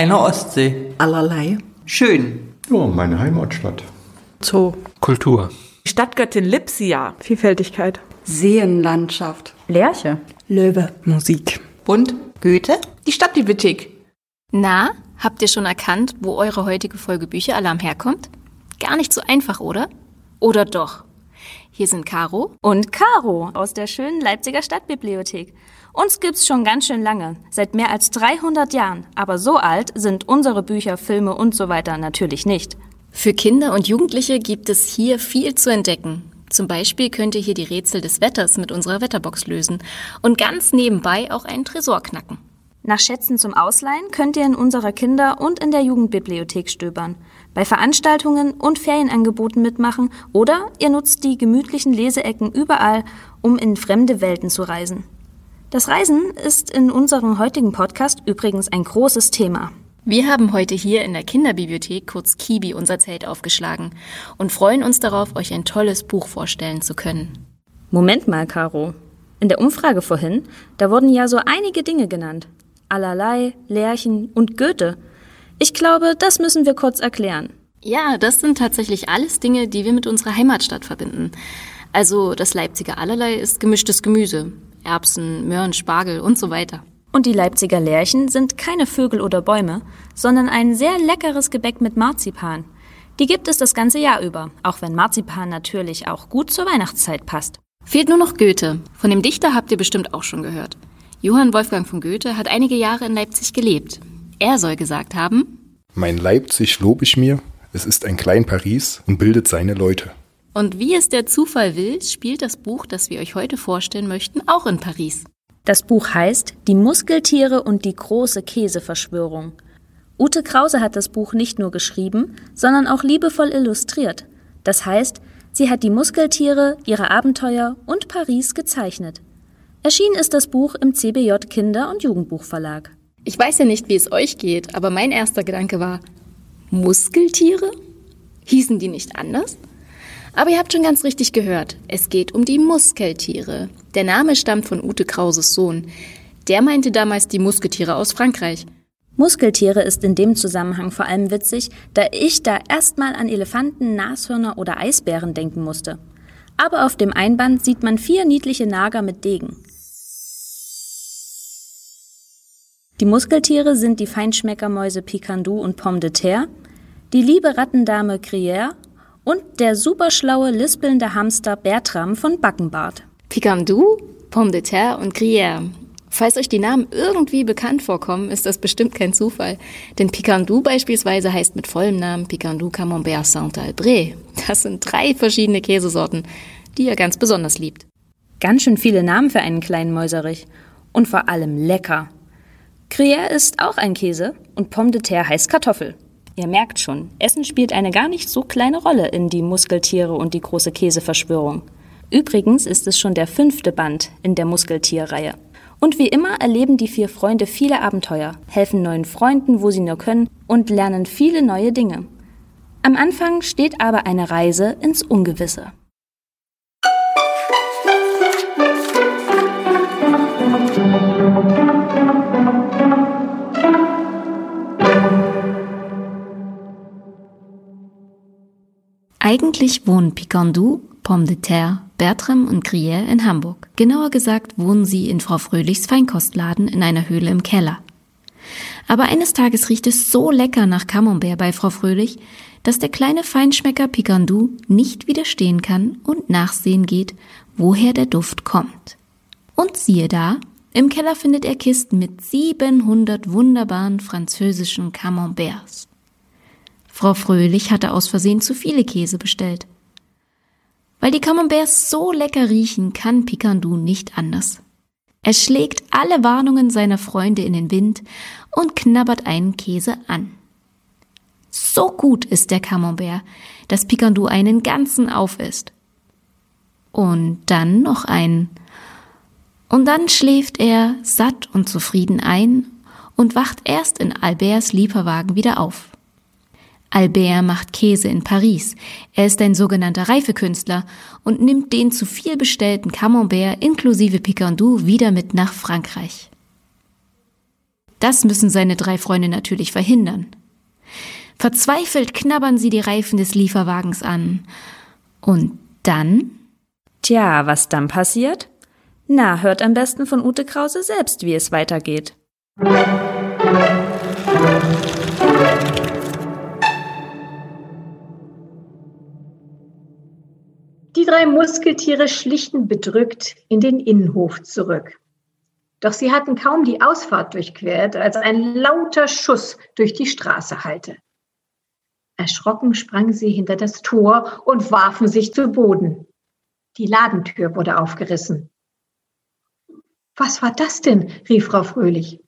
Keine Ostsee. Allerlei. Schön. Ja, meine Heimatstadt. Zoo. Kultur. Stadtgöttin Lipsia. Vielfältigkeit. Seenlandschaft. Lerche. Löwe. Musik. Bund. Goethe. Die Stadtbibliothek. Na, habt ihr schon erkannt, wo eure heutige Folge Bücheralarm herkommt? Gar nicht so einfach, oder? Oder doch? Hier sind Caro und Caro aus der schönen Leipziger Stadtbibliothek. Uns gibt's schon ganz schön lange, seit mehr als 300 Jahren. Aber so alt sind unsere Bücher, Filme und so weiter natürlich nicht. Für Kinder und Jugendliche gibt es hier viel zu entdecken. Zum Beispiel könnt ihr hier die Rätsel des Wetters mit unserer Wetterbox lösen und ganz nebenbei auch einen Tresor knacken. Nach Schätzen zum Ausleihen könnt ihr in unserer Kinder- und in der Jugendbibliothek stöbern, bei Veranstaltungen und Ferienangeboten mitmachen oder ihr nutzt die gemütlichen Leseecken überall, um in fremde Welten zu reisen. Das Reisen ist in unserem heutigen Podcast übrigens ein großes Thema. Wir haben heute hier in der Kinderbibliothek, kurz Kibi, unser Zelt aufgeschlagen und freuen uns darauf, euch ein tolles Buch vorstellen zu können. Moment mal, Caro. In der Umfrage vorhin, da wurden ja so einige Dinge genannt. Allerlei, Lärchen und Goethe. Ich glaube, das müssen wir kurz erklären. Ja, das sind tatsächlich alles Dinge, die wir mit unserer Heimatstadt verbinden. Also das Leipziger Allerlei ist gemischtes Gemüse. Erbsen, Möhren, Spargel und so weiter. Und die Leipziger Lärchen sind keine Vögel oder Bäume, sondern ein sehr leckeres Gebäck mit Marzipan. Die gibt es das ganze Jahr über, auch wenn Marzipan natürlich auch gut zur Weihnachtszeit passt. Fehlt nur noch Goethe. Von dem Dichter habt ihr bestimmt auch schon gehört. Johann Wolfgang von Goethe hat einige Jahre in Leipzig gelebt. Er soll gesagt haben, Mein Leipzig lob ich mir, es ist ein klein Paris und bildet seine Leute. Und wie es der Zufall will, spielt das Buch, das wir euch heute vorstellen möchten, auch in Paris. Das Buch heißt Die Muskeltiere und die große Käseverschwörung. Ute Krause hat das Buch nicht nur geschrieben, sondern auch liebevoll illustriert. Das heißt, sie hat die Muskeltiere, ihre Abenteuer und Paris gezeichnet. Erschienen ist das Buch im CBJ Kinder- und Jugendbuchverlag. Ich weiß ja nicht, wie es euch geht, aber mein erster Gedanke war, Muskeltiere? Hießen die nicht anders? Aber ihr habt schon ganz richtig gehört. Es geht um die Muskeltiere. Der Name stammt von Ute Krauses Sohn. Der meinte damals die Musketiere aus Frankreich. Muskeltiere ist in dem Zusammenhang vor allem witzig, da ich da erstmal an Elefanten, Nashörner oder Eisbären denken musste. Aber auf dem Einband sieht man vier niedliche Nager mit Degen. Die Muskeltiere sind die Feinschmeckermäuse Picandou und Pomme de Terre, die liebe Rattendame Gruyère und der superschlaue, lispelnde Hamster Bertram von Backenbart. Picandou, Pomme de Terre und Gruyère. Falls euch die Namen irgendwie bekannt vorkommen, ist das bestimmt kein Zufall. Denn Picandou beispielsweise heißt mit vollem Namen Picandou Camembert Saint-Albret. Das sind drei verschiedene Käsesorten, die er ganz besonders liebt. Ganz schön viele Namen für einen kleinen Mäuserich. Und vor allem lecker. Gruyère ist auch ein Käse und Pomme de Terre heißt Kartoffel. Ihr merkt schon, Essen spielt eine gar nicht so kleine Rolle in die Muskeltiere und die große Käseverschwörung. Übrigens ist es schon der fünfte Band in der Muskeltierreihe. Und wie immer erleben die vier Freunde viele Abenteuer, helfen neuen Freunden, wo sie nur können und lernen viele neue Dinge. Am Anfang steht aber eine Reise ins Ungewisse. Eigentlich wohnen Picandou, Pomme de Terre, Bertram und Gruyère in Hamburg. Genauer gesagt wohnen sie in Frau Fröhlichs Feinkostladen in einer Höhle im Keller. Aber eines Tages riecht es so lecker nach Camembert bei Frau Fröhlich, dass der kleine Feinschmecker Picandou nicht widerstehen kann und nachsehen geht, woher der Duft kommt. Und siehe da, im Keller findet er Kisten mit 700 wunderbaren französischen Camemberts. Frau Fröhlich hatte aus Versehen zu viele Käse bestellt. Weil die Camemberts so lecker riechen, kann Picandou nicht anders. Er schlägt alle Warnungen seiner Freunde in den Wind und knabbert einen Käse an. So gut ist der Camembert, dass Picandou einen ganzen aufisst. Und dann noch einen. Und dann schläft er satt und zufrieden ein und wacht erst in Alberts Lieferwagen wieder auf. Albert macht Käse in Paris. Er ist ein sogenannter Reifekünstler und nimmt den zu viel bestellten Camembert inklusive Picandou wieder mit nach Frankreich. Das müssen seine drei Freunde natürlich verhindern. Verzweifelt knabbern sie die Reifen des Lieferwagens an. Und dann? Tja, was dann passiert? Na, hört am besten von Ute Krause selbst, wie es weitergeht. Drei Muskeltiere schlichten bedrückt in den Innenhof zurück. Doch sie hatten kaum die Ausfahrt durchquert, als ein lauter Schuss durch die Straße hallte. Erschrocken sprangen sie hinter das Tor und warfen sich zu Boden. Die Ladentür wurde aufgerissen. Was war das denn? rief Frau Fröhlich.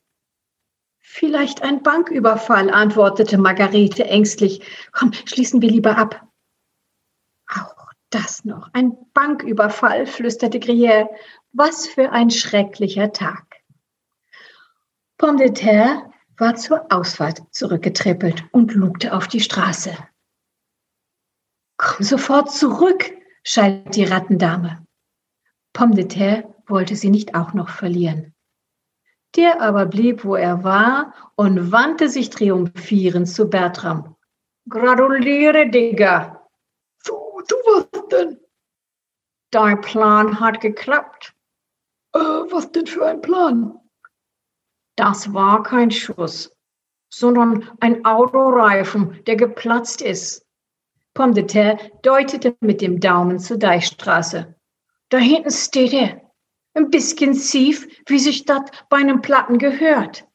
Vielleicht ein Banküberfall, antwortete Margarete ängstlich. Komm, schließen wir lieber ab. Das noch, ein Banküberfall, flüsterte Gruyère. Was für ein schrecklicher Tag. Pomme de terre war zur Ausfahrt zurückgetrippelt und lugte auf die Straße. Komm sofort zurück, schalt die Rattendame. Pomme de terre wollte sie nicht auch noch verlieren. Der aber blieb, wo er war und wandte sich triumphierend zu Bertram. Gratuliere, Digga. So, du was denn? Dein Plan hat geklappt. Äh, was denn für ein Plan? Das war kein Schuss, sondern ein Autoreifen, der geplatzt ist. Pomme de terre deutete mit dem Daumen zur Deichstraße. Da hinten steht er. Ein bisschen schief, wie sich das bei einem Platten gehört.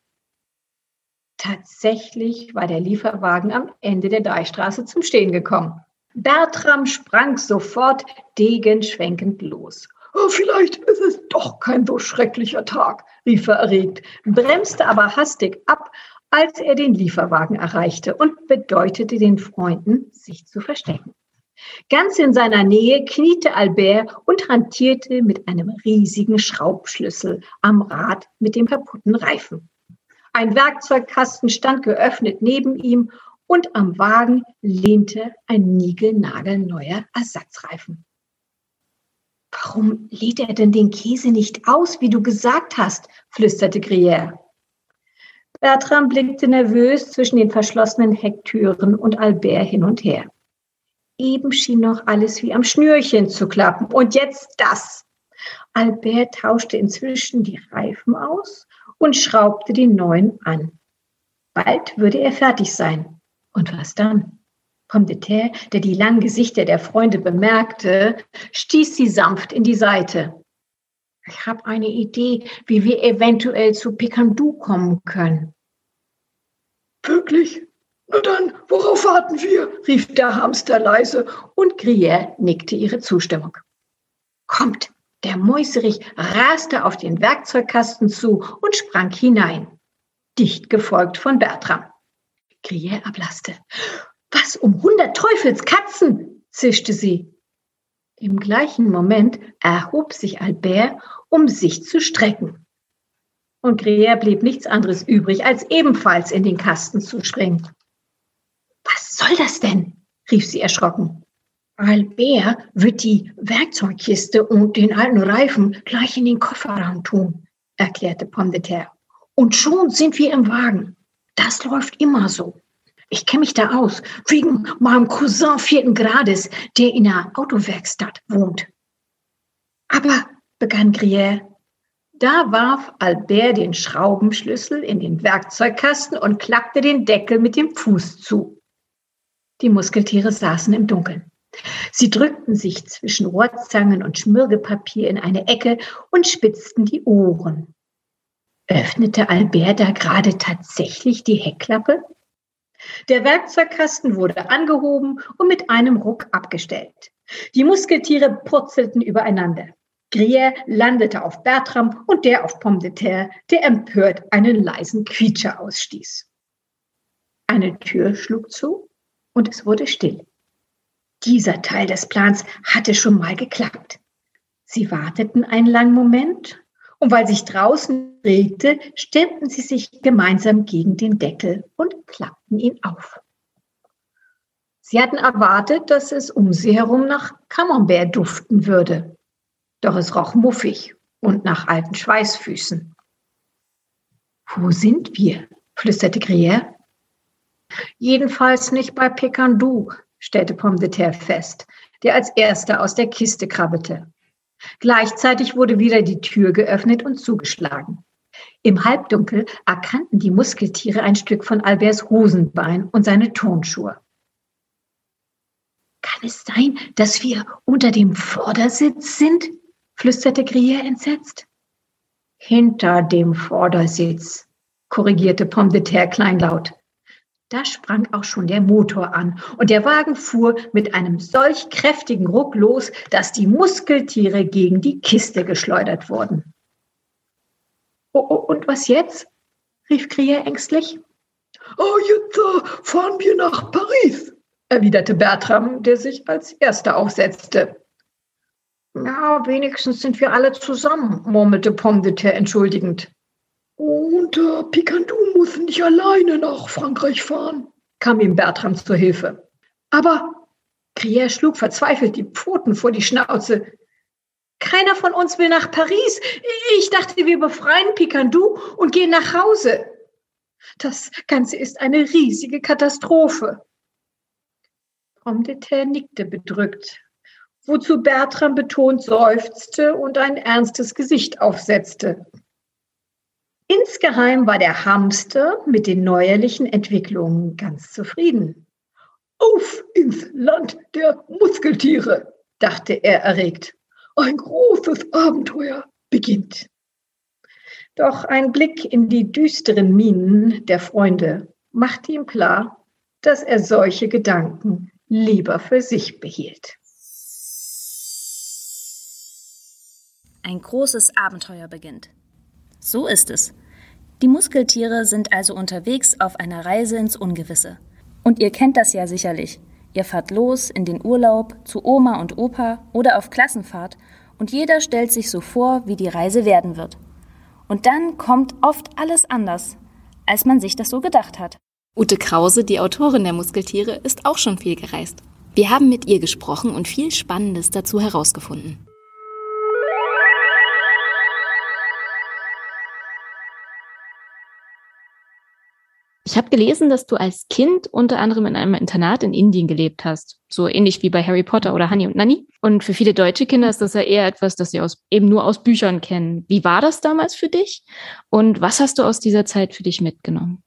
Tatsächlich war der Lieferwagen am Ende der Deichstraße zum Stehen gekommen. Bertram sprang sofort degenschwenkend los. Oh, vielleicht ist es doch kein so schrecklicher Tag, rief er erregt, bremste aber hastig ab, als er den Lieferwagen erreichte und bedeutete den Freunden, sich zu verstecken. Ganz in seiner Nähe kniete Albert und hantierte mit einem riesigen Schraubschlüssel am Rad mit dem kaputten Reifen. Ein Werkzeugkasten stand geöffnet neben ihm und am Wagen lehnte ein niegelnagelneuer Ersatzreifen. Warum lädt er denn den Käse nicht aus, wie du gesagt hast? flüsterte Gruyère. Bertram blickte nervös zwischen den verschlossenen Hecktüren und Albert hin und her. Eben schien noch alles wie am Schnürchen zu klappen. Und jetzt das. Albert tauschte inzwischen die Reifen aus und schraubte die neuen an. Bald würde er fertig sein. Und was dann? Pomme de terre, der die langen Gesichter der Freunde bemerkte, stieß sie sanft in die Seite. Ich habe eine Idee, wie wir eventuell zu Picandu kommen können. Wirklich? Na dann, worauf warten wir? rief der Hamster leise und Gruyère nickte ihre Zustimmung. Kommt! Der Mäuserich raste auf den Werkzeugkasten zu und sprang hinein, dicht gefolgt von Bertram. Gruyère ablaste. Was um hundert Teufelskatzen? zischte sie. Im gleichen Moment erhob sich Albert, um sich zu strecken. Und Gruyère blieb nichts anderes übrig, als ebenfalls in den Kasten zu springen. Was soll das denn? rief sie erschrocken. Albert wird die Werkzeugkiste und den alten Reifen gleich in den Kofferraum tun, erklärte Pomme de terre. Und schon sind wir im Wagen. Das läuft immer so. Ich kenne mich da aus, wegen meinem Cousin vierten Grades, der in der Autowerkstatt wohnt. Aber, begann Gruyère, da warf Albert den Schraubenschlüssel in den Werkzeugkasten und klappte den Deckel mit dem Fuß zu. Die Muskeltiere saßen im Dunkeln. Sie drückten sich zwischen Rohrzangen und Schmirgelpapier in eine Ecke und spitzten die Ohren. Öffnete Albert da gerade tatsächlich die Heckklappe? Der Werkzeugkasten wurde angehoben und mit einem Ruck abgestellt. Die Muskeltiere purzelten übereinander. Gruyère landete auf Bertram und der auf Pomme de terre, der empört einen leisen Quietscher ausstieß. Eine Tür schlug zu und es wurde still. Dieser Teil des Plans hatte schon mal geklappt. Sie warteten einen langen Moment und weil sich draußen regte, stemmten sie sich gemeinsam gegen den Deckel und klappten ihn auf. Sie hatten erwartet, dass es um sie herum nach Camembert duften würde. Doch es roch muffig und nach alten Schweißfüßen. Wo sind wir? flüsterte Gruyère. Jedenfalls nicht bei Pekandu, stellte Pomme de Terre fest, der als erster aus der Kiste krabbelte. Gleichzeitig wurde wieder die Tür geöffnet und zugeschlagen. Im Halbdunkel erkannten die Muskeltiere ein Stück von Alberts Hosenbein und seine Tonschuhe. Kann es sein, dass wir unter dem Vordersitz sind? flüsterte Gruyère entsetzt. Hinter dem Vordersitz, korrigierte Pomme de Terre kleinlaut. Da sprang auch schon der Motor an und der Wagen fuhr mit einem solch kräftigen Ruck los, dass die Muskeltiere gegen die Kiste geschleudert wurden. Oh, oh, und was jetzt? rief Krier ängstlich. Oh, jetzt uh, fahren wir nach Paris, erwiderte Bertram, der sich als erster aufsetzte. Ja, wenigstens sind wir alle zusammen, murmelte Pomme entschuldigend. Und äh, Picandu muss nicht alleine nach Frankreich fahren, kam ihm Bertram zur Hilfe. Aber Crier schlug verzweifelt die Pfoten vor die Schnauze. Keiner von uns will nach Paris. Ich dachte, wir befreien Picandu und gehen nach Hause. Das Ganze ist eine riesige Katastrophe. Terre nickte bedrückt, wozu Bertram betont seufzte und ein ernstes Gesicht aufsetzte. Insgeheim war der Hamster mit den neuerlichen Entwicklungen ganz zufrieden. Auf ins Land der Muskeltiere, dachte er erregt. Ein großes Abenteuer beginnt. Doch ein Blick in die düsteren Mienen der Freunde machte ihm klar, dass er solche Gedanken lieber für sich behielt. Ein großes Abenteuer beginnt. So ist es. Die Muskeltiere sind also unterwegs auf einer Reise ins Ungewisse. Und ihr kennt das ja sicherlich. Ihr fahrt los in den Urlaub, zu Oma und Opa oder auf Klassenfahrt und jeder stellt sich so vor, wie die Reise werden wird. Und dann kommt oft alles anders, als man sich das so gedacht hat. Ute Krause, die Autorin der Muskeltiere, ist auch schon viel gereist. Wir haben mit ihr gesprochen und viel Spannendes dazu herausgefunden. Ich habe gelesen, dass du als Kind unter anderem in einem Internat in Indien gelebt hast. So ähnlich wie bei Harry Potter oder Honey und Nanny. Und für viele deutsche Kinder ist das ja eher etwas, das sie aus, eben nur aus Büchern kennen. Wie war das damals für dich? Und was hast du aus dieser Zeit für dich mitgenommen?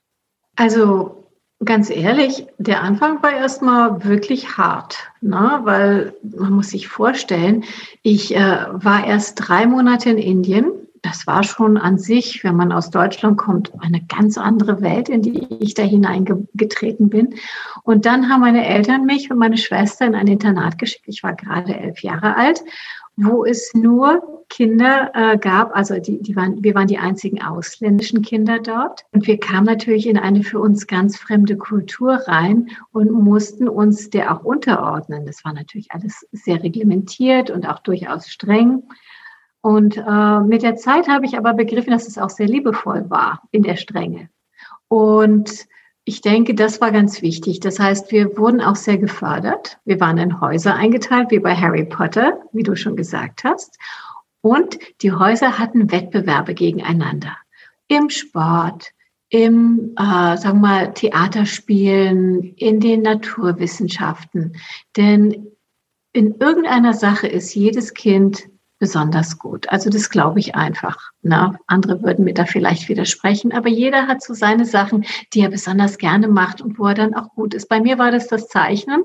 Also ganz ehrlich, der Anfang war erstmal wirklich hart, ne? weil man muss sich vorstellen, ich äh, war erst drei Monate in Indien das war schon an sich, wenn man aus Deutschland kommt, eine ganz andere Welt, in die ich da hineingetreten bin. Und dann haben meine Eltern mich und meine Schwester in ein Internat geschickt. Ich war gerade elf Jahre alt, wo es nur Kinder äh, gab, also die, die waren, wir waren die einzigen ausländischen Kinder dort. Und wir kamen natürlich in eine für uns ganz fremde Kultur rein und mussten uns der auch unterordnen. Das war natürlich alles sehr reglementiert und auch durchaus streng. Und äh, mit der Zeit habe ich aber begriffen, dass es auch sehr liebevoll war in der Strenge. Und ich denke, das war ganz wichtig. Das heißt, wir wurden auch sehr gefördert. Wir waren in Häuser eingeteilt, wie bei Harry Potter, wie du schon gesagt hast. Und die Häuser hatten Wettbewerbe gegeneinander. Im Sport, im, äh, sagen wir mal, Theaterspielen, in den Naturwissenschaften. Denn in irgendeiner Sache ist jedes Kind besonders gut. Also das glaube ich einfach. Na, andere würden mir da vielleicht widersprechen, aber jeder hat so seine Sachen, die er besonders gerne macht und wo er dann auch gut ist. Bei mir war das das Zeichnen.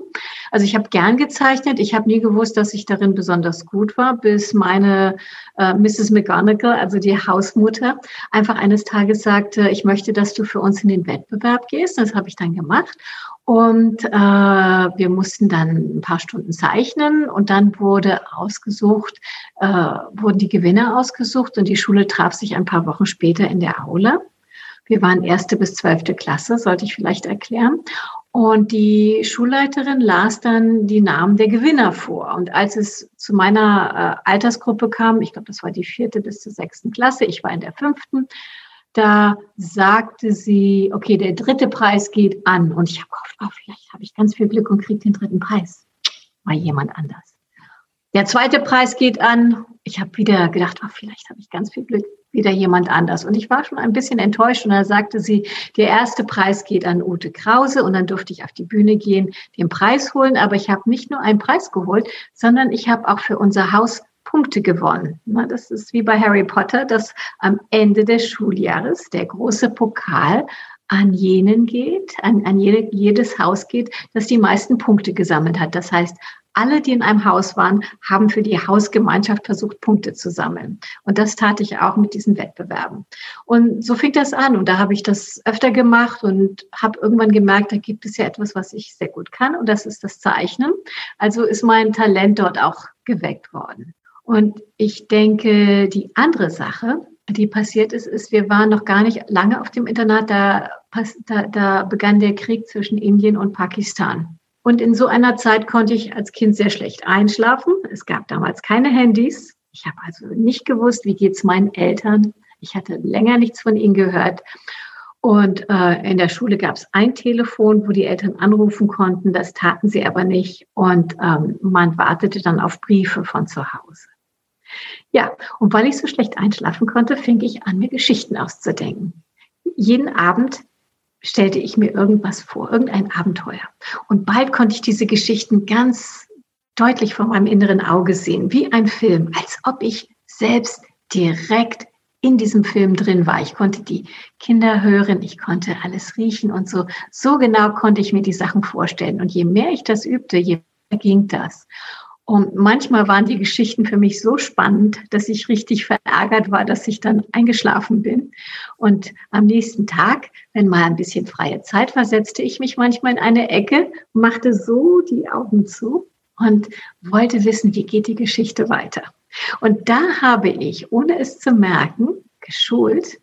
Also ich habe gern gezeichnet. Ich habe nie gewusst, dass ich darin besonders gut war, bis meine äh, Mrs. McGonagall, also die Hausmutter, einfach eines Tages sagte, ich möchte, dass du für uns in den Wettbewerb gehst. Das habe ich dann gemacht. Und äh, wir mussten dann ein paar Stunden zeichnen und dann wurde ausgesucht, äh, wurden die Gewinner ausgesucht und die Schule traf sich ein paar Wochen später in der Aula. Wir waren erste bis zwölfte Klasse, sollte ich vielleicht erklären. Und die Schulleiterin las dann die Namen der Gewinner vor. Und als es zu meiner äh, Altersgruppe kam, ich glaube, das war die vierte bis zur sechsten Klasse, ich war in der fünften, da sagte sie, okay, der dritte Preis geht an. Und ich habe gehofft, oh, vielleicht habe ich ganz viel Glück und kriege den dritten Preis. War jemand anders. Der zweite Preis geht an. Ich habe wieder gedacht, oh, vielleicht habe ich ganz viel Glück, wieder jemand anders. Und ich war schon ein bisschen enttäuscht und da sagte sie, der erste Preis geht an Ute Krause und dann durfte ich auf die Bühne gehen, den Preis holen. Aber ich habe nicht nur einen Preis geholt, sondern ich habe auch für unser Haus Punkte gewonnen. Das ist wie bei Harry Potter, dass am Ende des Schuljahres der große Pokal an jenen geht, an, an jede, jedes Haus geht, das die meisten Punkte gesammelt hat. Das heißt, alle, die in einem Haus waren, haben für die Hausgemeinschaft versucht, Punkte zu sammeln. Und das tat ich auch mit diesen Wettbewerben. Und so fing das an. Und da habe ich das öfter gemacht und habe irgendwann gemerkt, da gibt es ja etwas, was ich sehr gut kann. Und das ist das Zeichnen. Also ist mein Talent dort auch geweckt worden. Und ich denke, die andere Sache, die passiert ist, ist, wir waren noch gar nicht lange auf dem Internat, da, da, da begann der Krieg zwischen Indien und Pakistan. Und in so einer Zeit konnte ich als Kind sehr schlecht einschlafen. Es gab damals keine Handys. Ich habe also nicht gewusst, wie geht's meinen Eltern. Ich hatte länger nichts von ihnen gehört. Und äh, in der Schule gab es ein Telefon, wo die Eltern anrufen konnten. Das taten sie aber nicht. Und ähm, man wartete dann auf Briefe von zu Hause. Ja, und weil ich so schlecht einschlafen konnte, fing ich an, mir Geschichten auszudenken. Jeden Abend stellte ich mir irgendwas vor, irgendein Abenteuer. Und bald konnte ich diese Geschichten ganz deutlich vor meinem inneren Auge sehen, wie ein Film, als ob ich selbst direkt in diesem Film drin war. Ich konnte die Kinder hören, ich konnte alles riechen und so. So genau konnte ich mir die Sachen vorstellen. Und je mehr ich das übte, je mehr ging das. Und manchmal waren die Geschichten für mich so spannend, dass ich richtig verärgert war, dass ich dann eingeschlafen bin. Und am nächsten Tag, wenn mal ein bisschen freie Zeit war, setzte ich mich manchmal in eine Ecke, machte so die Augen zu und wollte wissen, wie geht die Geschichte weiter. Und da habe ich, ohne es zu merken, geschult,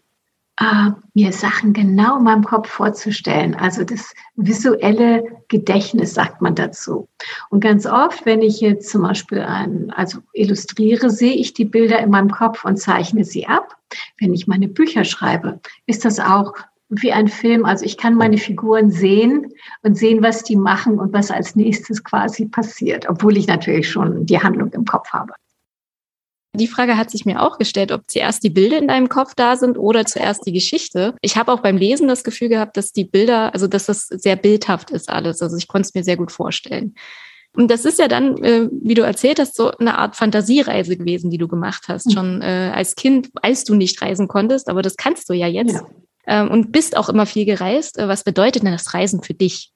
äh, mir Sachen genau in meinem Kopf vorzustellen. Also das visuelle Gedächtnis sagt man dazu. Und ganz oft, wenn ich jetzt zum Beispiel ein, also illustriere, sehe ich die Bilder in meinem Kopf und zeichne sie ab. Wenn ich meine Bücher schreibe, ist das auch wie ein Film. Also ich kann meine Figuren sehen und sehen, was die machen und was als nächstes quasi passiert, obwohl ich natürlich schon die Handlung im Kopf habe. Die Frage hat sich mir auch gestellt, ob zuerst die Bilder in deinem Kopf da sind oder zuerst die Geschichte. Ich habe auch beim Lesen das Gefühl gehabt, dass die Bilder, also dass das sehr bildhaft ist alles. Also ich konnte es mir sehr gut vorstellen. Und das ist ja dann, äh, wie du erzählt hast, so eine Art Fantasiereise gewesen, die du gemacht hast, mhm. schon äh, als Kind, als du nicht reisen konntest, aber das kannst du ja jetzt. Ja. Ähm, und bist auch immer viel gereist. Äh, was bedeutet denn das Reisen für dich?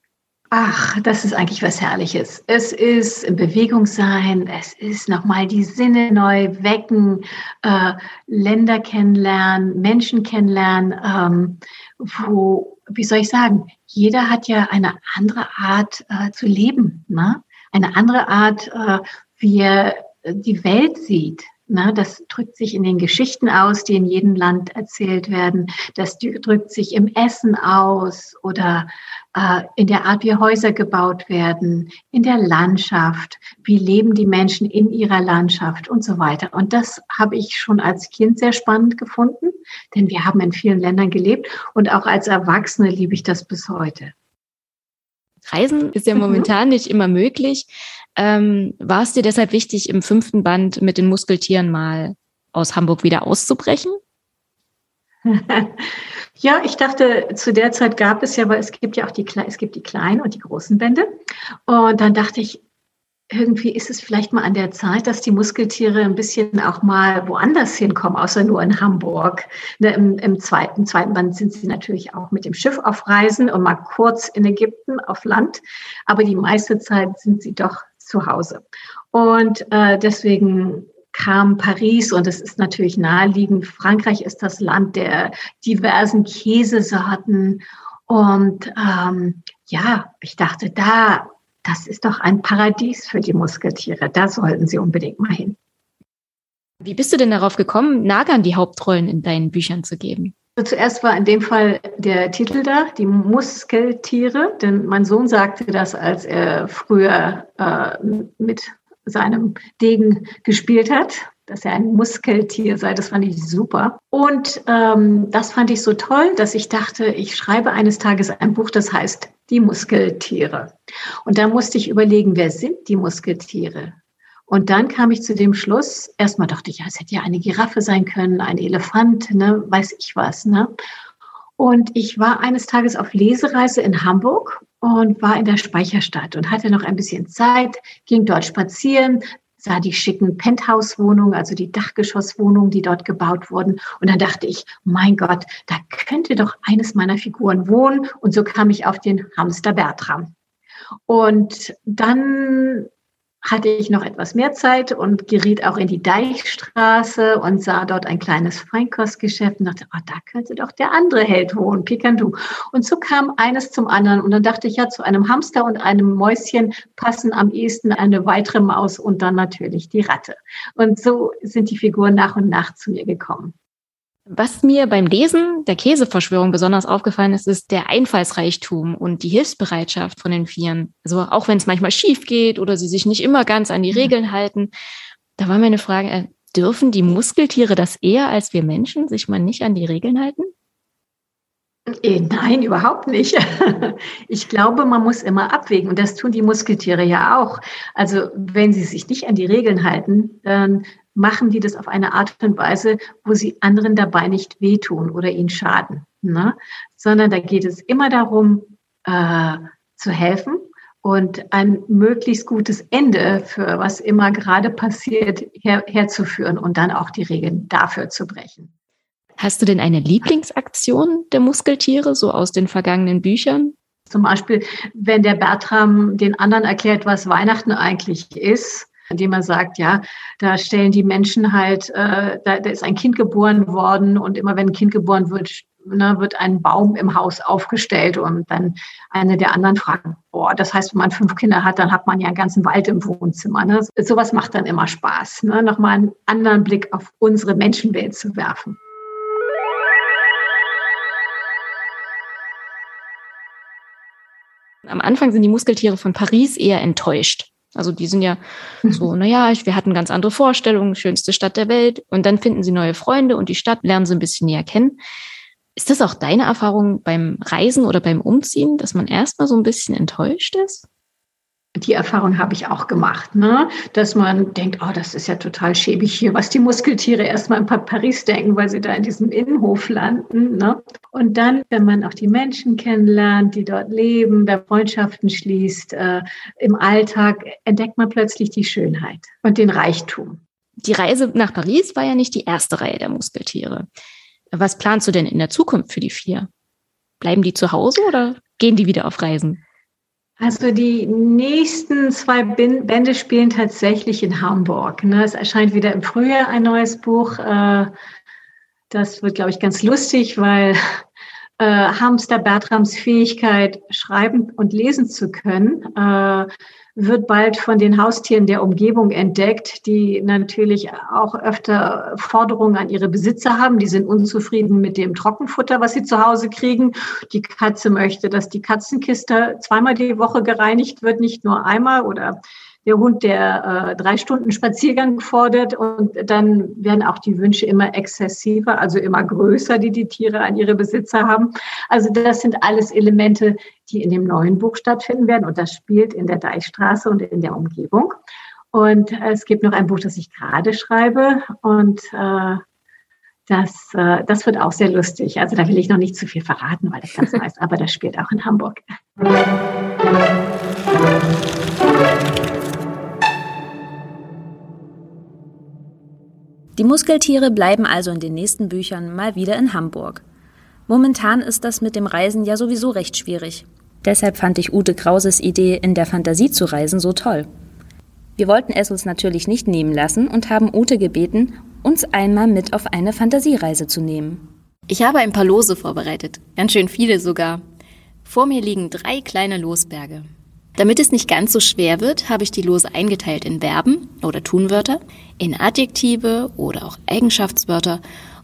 Ach, das ist eigentlich was Herrliches. Es ist in Bewegung sein, es ist nochmal die Sinne neu wecken, äh, Länder kennenlernen, Menschen kennenlernen, ähm, wo, wie soll ich sagen, jeder hat ja eine andere Art äh, zu leben, ne? eine andere Art, äh, wie er die Welt sieht. Na, das drückt sich in den Geschichten aus, die in jedem Land erzählt werden. Das drückt sich im Essen aus oder äh, in der Art, wie Häuser gebaut werden, in der Landschaft, wie leben die Menschen in ihrer Landschaft und so weiter. Und das habe ich schon als Kind sehr spannend gefunden, denn wir haben in vielen Ländern gelebt und auch als Erwachsene liebe ich das bis heute. Reisen ist ja mhm. momentan mhm. nicht immer möglich. Ähm, war es dir deshalb wichtig, im fünften Band mit den Muskeltieren mal aus Hamburg wieder auszubrechen? Ja, ich dachte, zu der Zeit gab es ja, weil es gibt ja auch die, es gibt die kleinen und die großen Bände. Und dann dachte ich, irgendwie ist es vielleicht mal an der Zeit, dass die Muskeltiere ein bisschen auch mal woanders hinkommen, außer nur in Hamburg. Ne, im, Im zweiten, zweiten Band sind sie natürlich auch mit dem Schiff auf Reisen und mal kurz in Ägypten auf Land. Aber die meiste Zeit sind sie doch zu Hause. Und äh, deswegen kam Paris und es ist natürlich naheliegend. Frankreich ist das Land der diversen Käsesorten. Und ähm, ja, ich dachte, da, das ist doch ein Paradies für die Muskeltiere. Da sollten sie unbedingt mal hin. Wie bist du denn darauf gekommen, Nagern die Hauptrollen in deinen Büchern zu geben? Also zuerst war in dem Fall der Titel da, die Muskeltiere, denn mein Sohn sagte das, als er früher äh, mit seinem Degen gespielt hat, dass er ein Muskeltier sei. Das fand ich super. Und ähm, das fand ich so toll, dass ich dachte, ich schreibe eines Tages ein Buch, das heißt Die Muskeltiere. Und da musste ich überlegen, wer sind die Muskeltiere? Und dann kam ich zu dem Schluss, erstmal dachte ich, ja, es hätte ja eine Giraffe sein können, ein Elefant, ne, weiß ich was. Ne? Und ich war eines Tages auf Lesereise in Hamburg und war in der Speicherstadt und hatte noch ein bisschen Zeit, ging dort spazieren, sah die schicken Penthouse-Wohnungen, also die Dachgeschosswohnungen, die dort gebaut wurden. Und dann dachte ich, mein Gott, da könnte doch eines meiner Figuren wohnen. Und so kam ich auf den Hamster Bertram. Und dann hatte ich noch etwas mehr Zeit und geriet auch in die Deichstraße und sah dort ein kleines Feinkostgeschäft und dachte, oh, da könnte doch der andere Held wohnen, Pikandu. Und so kam eines zum anderen und dann dachte ich, ja, zu einem Hamster und einem Mäuschen passen am ehesten eine weitere Maus und dann natürlich die Ratte. Und so sind die Figuren nach und nach zu mir gekommen. Was mir beim Lesen der Käseverschwörung besonders aufgefallen ist, ist der Einfallsreichtum und die Hilfsbereitschaft von den Vieren. Also auch wenn es manchmal schief geht oder sie sich nicht immer ganz an die Regeln halten. Da war meine Frage, äh, dürfen die Muskeltiere das eher als wir Menschen, sich mal nicht an die Regeln halten? Äh, nein, überhaupt nicht. Ich glaube, man muss immer abwägen und das tun die Muskeltiere ja auch. Also wenn sie sich nicht an die Regeln halten, dann machen die das auf eine Art und Weise, wo sie anderen dabei nicht wehtun oder ihnen schaden, ne? sondern da geht es immer darum, äh, zu helfen und ein möglichst gutes Ende für was immer gerade passiert her, herzuführen und dann auch die Regeln dafür zu brechen. Hast du denn eine Lieblingsaktion der Muskeltiere, so aus den vergangenen Büchern? Zum Beispiel, wenn der Bertram den anderen erklärt, was Weihnachten eigentlich ist, indem er sagt, ja, da stellen die Menschen halt, äh, da, da ist ein Kind geboren worden und immer wenn ein Kind geboren wird, ne, wird ein Baum im Haus aufgestellt und dann eine der anderen fragt, boah, das heißt, wenn man fünf Kinder hat, dann hat man ja einen ganzen Wald im Wohnzimmer. Ne? Sowas macht dann immer Spaß, ne? nochmal einen anderen Blick auf unsere Menschenwelt zu werfen. Am Anfang sind die Muskeltiere von Paris eher enttäuscht. Also die sind ja so, naja, wir hatten ganz andere Vorstellungen, schönste Stadt der Welt. Und dann finden sie neue Freunde und die Stadt lernen sie ein bisschen näher kennen. Ist das auch deine Erfahrung beim Reisen oder beim Umziehen, dass man erstmal so ein bisschen enttäuscht ist? Die Erfahrung habe ich auch gemacht, ne? dass man denkt, oh, das ist ja total schäbig hier, was die Muskeltiere erstmal in Paris denken, weil sie da in diesem Innenhof landen. Ne? Und dann, wenn man auch die Menschen kennenlernt, die dort leben, wer Freundschaften schließt, äh, im Alltag entdeckt man plötzlich die Schönheit und den Reichtum. Die Reise nach Paris war ja nicht die erste Reihe der Muskeltiere. Was planst du denn in der Zukunft für die vier? Bleiben die zu Hause oder gehen die wieder auf Reisen? Also die nächsten zwei Bände spielen tatsächlich in Hamburg. Ne? Es erscheint wieder im Frühjahr ein neues Buch. Äh, das wird, glaube ich, ganz lustig, weil äh, Hamster Bertrams Fähigkeit, schreiben und lesen zu können, äh, wird bald von den Haustieren der Umgebung entdeckt, die natürlich auch öfter Forderungen an ihre Besitzer haben. Die sind unzufrieden mit dem Trockenfutter, was sie zu Hause kriegen. Die Katze möchte, dass die Katzenkiste zweimal die Woche gereinigt wird, nicht nur einmal oder der Hund, der äh, drei Stunden Spaziergang fordert und dann werden auch die Wünsche immer exzessiver, also immer größer, die die Tiere an ihre Besitzer haben. Also das sind alles Elemente, die in dem neuen Buch stattfinden werden und das spielt in der Deichstraße und in der Umgebung. Und äh, es gibt noch ein Buch, das ich gerade schreibe und äh, das, äh, das wird auch sehr lustig. Also da will ich noch nicht zu viel verraten, weil das ganz neu ist, aber das spielt auch in Hamburg. Die Muskeltiere bleiben also in den nächsten Büchern mal wieder in Hamburg. Momentan ist das mit dem Reisen ja sowieso recht schwierig. Deshalb fand ich Ute Krauses Idee, in der Fantasie zu reisen, so toll. Wir wollten es uns natürlich nicht nehmen lassen und haben Ute gebeten, uns einmal mit auf eine Fantasiereise zu nehmen. Ich habe ein paar Lose vorbereitet, ganz schön viele sogar. Vor mir liegen drei kleine Losberge. Damit es nicht ganz so schwer wird, habe ich die Lose eingeteilt in Verben oder Tunwörter, in Adjektive oder auch Eigenschaftswörter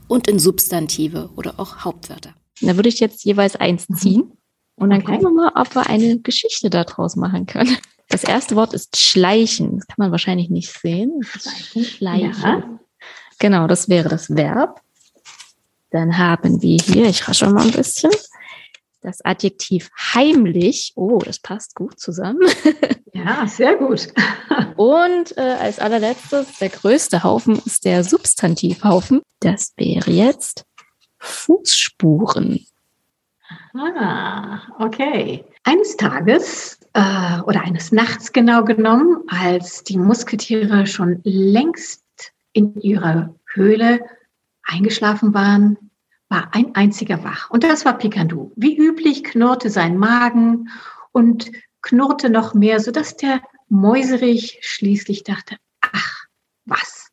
und in Substantive oder auch Hauptwörter. Da würde ich jetzt jeweils eins mhm. ziehen und dann gucken wir mal, ob wir eine Geschichte daraus machen können. Das erste Wort ist schleichen. Das kann man wahrscheinlich nicht sehen. Schleichen. schleichen. Ja. Genau, das wäre das Verb. Dann haben wir hier, ich rasche mal ein bisschen, das Adjektiv heimlich. Oh, das passt gut zusammen. Ja, sehr gut. Und äh, als allerletztes, der größte Haufen ist der Substantivhaufen. Das wäre jetzt Fußspuren. Ah, okay. Eines Tages äh, oder eines Nachts genau genommen, als die Musketiere schon längst in ihrer Höhle eingeschlafen waren, war ein einziger wach. Und das war Pikandu. Wie üblich knurrte sein Magen und knurrte noch mehr, sodass der Mäuserich schließlich dachte, ach, was?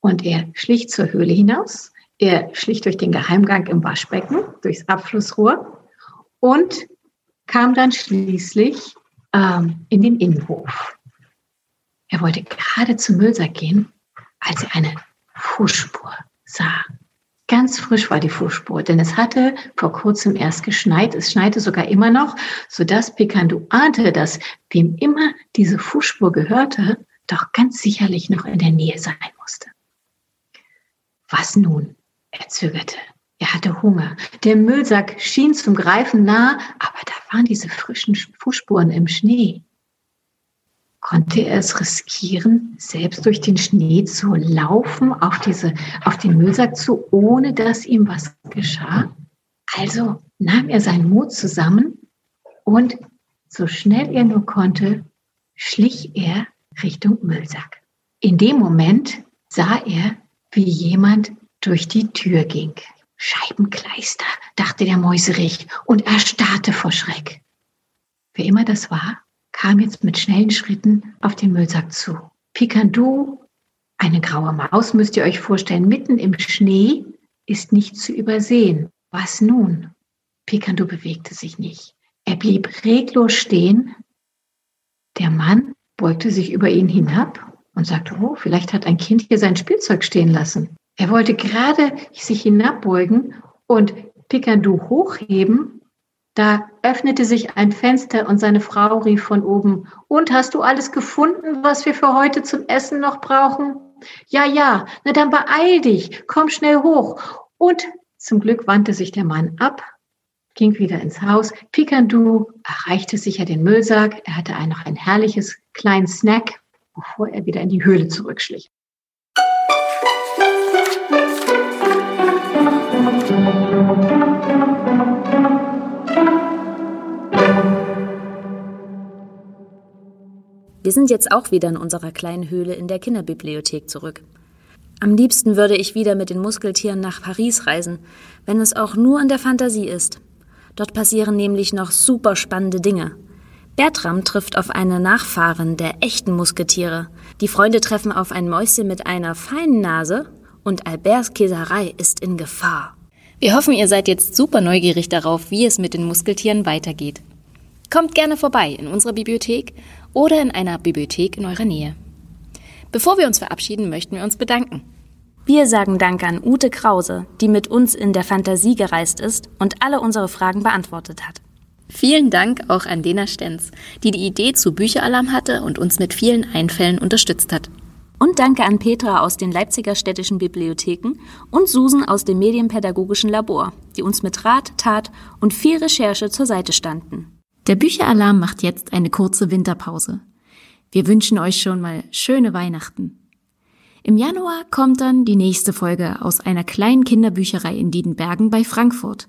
Und er schlich zur Höhle hinaus, er schlich durch den Geheimgang im Waschbecken, durchs Abflussrohr und kam dann schließlich ähm, in den Innenhof. Er wollte gerade zum Müllsack gehen, als er eine Fußspur sah. Ganz frisch war die Fußspur, denn es hatte vor kurzem erst geschneit. Es schneite sogar immer noch, sodass Picandu ahnte, dass wem immer diese Fußspur gehörte, doch ganz sicherlich noch in der Nähe sein musste. Was nun? Er zögerte. Er hatte Hunger. Der Müllsack schien zum Greifen nah, aber da waren diese frischen Fußspuren im Schnee. Konnte er es riskieren, selbst durch den Schnee zu laufen, auf, diese, auf den Müllsack zu, ohne dass ihm was geschah? Also nahm er seinen Mut zusammen und so schnell er nur konnte, schlich er Richtung Müllsack. In dem Moment sah er, wie jemand durch die Tür ging. Scheibenkleister, dachte der Mäuserich und erstarrte vor Schreck. Wer immer das war, kam jetzt mit schnellen Schritten auf den Müllsack zu. Pikandu, eine graue Maus müsst ihr euch vorstellen, mitten im Schnee, ist nicht zu übersehen. Was nun? Pikandu bewegte sich nicht. Er blieb reglos stehen. Der Mann beugte sich über ihn hinab und sagte, oh, vielleicht hat ein Kind hier sein Spielzeug stehen lassen. Er wollte gerade sich hinabbeugen und Pikandu hochheben, da öffnete sich ein Fenster und seine Frau rief von oben, und hast du alles gefunden, was wir für heute zum Essen noch brauchen? Ja, ja, na dann beeil dich, komm schnell hoch. Und zum Glück wandte sich der Mann ab, ging wieder ins Haus. Pikandu erreichte sicher den Müllsack. Er hatte noch ein herrliches kleinen Snack, bevor er wieder in die Höhle zurückschlich. Wir sind jetzt auch wieder in unserer kleinen Höhle in der Kinderbibliothek zurück. Am liebsten würde ich wieder mit den Muskeltieren nach Paris reisen, wenn es auch nur in der Fantasie ist. Dort passieren nämlich noch super spannende Dinge. Bertram trifft auf eine Nachfahrin der echten Musketiere. Die Freunde treffen auf ein Mäuschen mit einer feinen Nase und Alberts Käserei ist in Gefahr. Wir hoffen, ihr seid jetzt super neugierig darauf, wie es mit den Muskeltieren weitergeht. Kommt gerne vorbei in unserer Bibliothek oder in einer Bibliothek in eurer Nähe. Bevor wir uns verabschieden, möchten wir uns bedanken. Wir sagen Dank an Ute Krause, die mit uns in der Fantasie gereist ist und alle unsere Fragen beantwortet hat. Vielen Dank auch an Lena Stenz, die die Idee zu Bücheralarm hatte und uns mit vielen Einfällen unterstützt hat. Und danke an Petra aus den Leipziger städtischen Bibliotheken und Susan aus dem Medienpädagogischen Labor, die uns mit Rat, Tat und viel Recherche zur Seite standen. Der Bücheralarm macht jetzt eine kurze Winterpause. Wir wünschen euch schon mal schöne Weihnachten. Im Januar kommt dann die nächste Folge aus einer kleinen Kinderbücherei in Diedenbergen bei Frankfurt.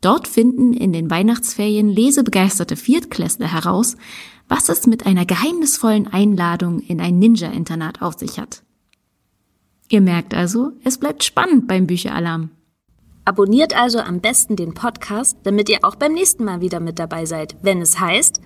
Dort finden in den Weihnachtsferien lesebegeisterte Viertklässler heraus, was es mit einer geheimnisvollen Einladung in ein Ninja-Internat auf sich hat. Ihr merkt also, es bleibt spannend beim Bücheralarm. Abonniert also am besten den Podcast, damit ihr auch beim nächsten Mal wieder mit dabei seid, wenn es heißt